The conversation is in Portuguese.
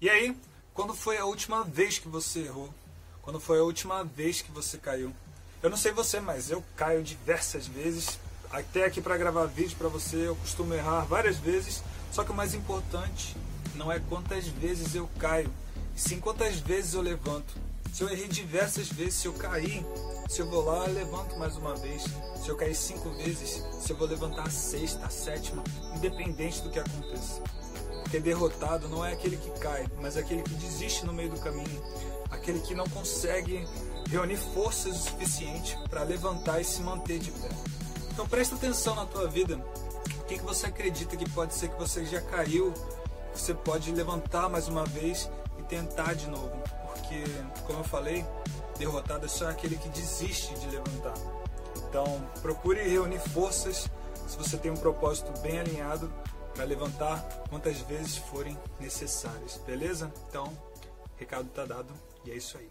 E aí, quando foi a última vez que você errou? Quando foi a última vez que você caiu? Eu não sei você, mas eu caio diversas vezes. Até aqui para gravar vídeo para você, eu costumo errar várias vezes. Só que o mais importante não é quantas vezes eu caio, sim quantas vezes eu levanto. Se eu errei diversas vezes, se eu cair, se eu vou lá, eu levanto mais uma vez. Se eu cair cinco vezes, se eu vou levantar a sexta, a sétima, independente do que aconteça. Porque derrotado não é aquele que cai, mas aquele que desiste no meio do caminho, aquele que não consegue reunir forças o suficiente para levantar e se manter de pé. Então presta atenção na tua vida. O que, que você acredita que pode ser que você já caiu? Você pode levantar mais uma vez e tentar de novo. Porque, como eu falei, derrotado é só aquele que desiste de levantar. Então procure reunir forças se você tem um propósito bem alinhado para levantar quantas vezes forem necessárias, beleza? Então, recado tá dado e é isso aí.